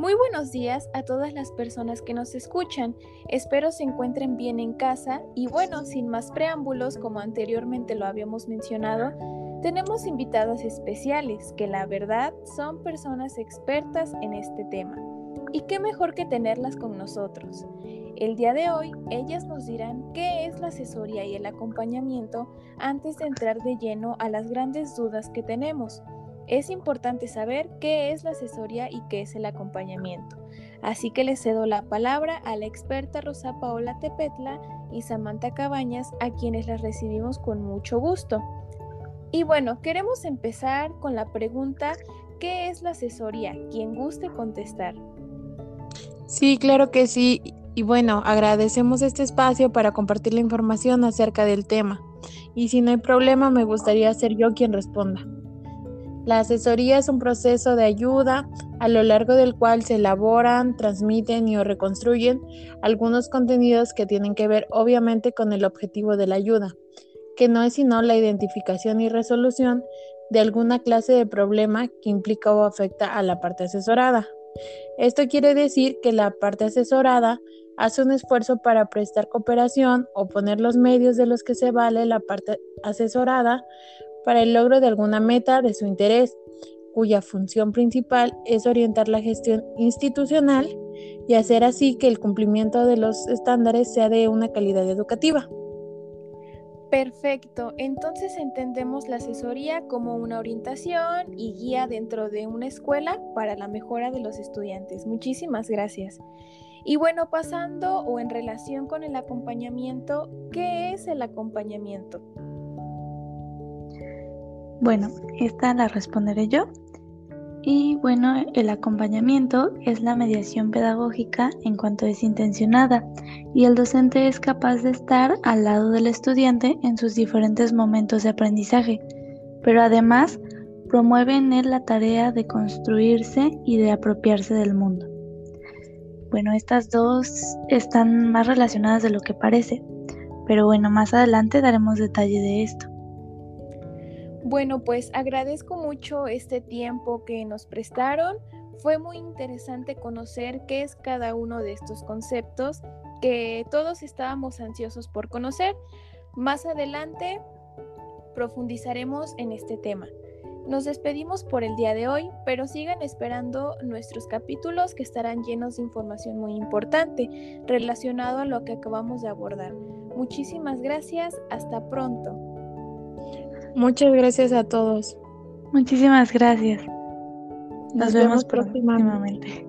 Muy buenos días a todas las personas que nos escuchan. Espero se encuentren bien en casa y bueno, sin más preámbulos, como anteriormente lo habíamos mencionado, tenemos invitadas especiales que la verdad son personas expertas en este tema. Y qué mejor que tenerlas con nosotros. El día de hoy, ellas nos dirán qué es la asesoría y el acompañamiento antes de entrar de lleno a las grandes dudas que tenemos. Es importante saber qué es la asesoría y qué es el acompañamiento. Así que le cedo la palabra a la experta Rosa Paola Tepetla y Samantha Cabañas, a quienes las recibimos con mucho gusto. Y bueno, queremos empezar con la pregunta, ¿qué es la asesoría? Quien guste contestar. Sí, claro que sí. Y bueno, agradecemos este espacio para compartir la información acerca del tema. Y si no hay problema, me gustaría ser yo quien responda. La asesoría es un proceso de ayuda a lo largo del cual se elaboran, transmiten y o reconstruyen algunos contenidos que tienen que ver obviamente con el objetivo de la ayuda, que no es sino la identificación y resolución de alguna clase de problema que implica o afecta a la parte asesorada. Esto quiere decir que la parte asesorada hace un esfuerzo para prestar cooperación o poner los medios de los que se vale la parte asesorada para el logro de alguna meta de su interés, cuya función principal es orientar la gestión institucional y hacer así que el cumplimiento de los estándares sea de una calidad educativa. Perfecto, entonces entendemos la asesoría como una orientación y guía dentro de una escuela para la mejora de los estudiantes. Muchísimas gracias. Y bueno, pasando o en relación con el acompañamiento, ¿qué es el acompañamiento? Bueno, esta la responderé yo. Y bueno, el acompañamiento es la mediación pedagógica en cuanto es intencionada y el docente es capaz de estar al lado del estudiante en sus diferentes momentos de aprendizaje, pero además promueve en él la tarea de construirse y de apropiarse del mundo. Bueno, estas dos están más relacionadas de lo que parece, pero bueno, más adelante daremos detalle de esto. Bueno, pues agradezco mucho este tiempo que nos prestaron. Fue muy interesante conocer qué es cada uno de estos conceptos que todos estábamos ansiosos por conocer. Más adelante profundizaremos en este tema. Nos despedimos por el día de hoy, pero sigan esperando nuestros capítulos que estarán llenos de información muy importante relacionado a lo que acabamos de abordar. Muchísimas gracias, hasta pronto. Muchas gracias a todos. Muchísimas gracias. Nos, vemos, próximamente.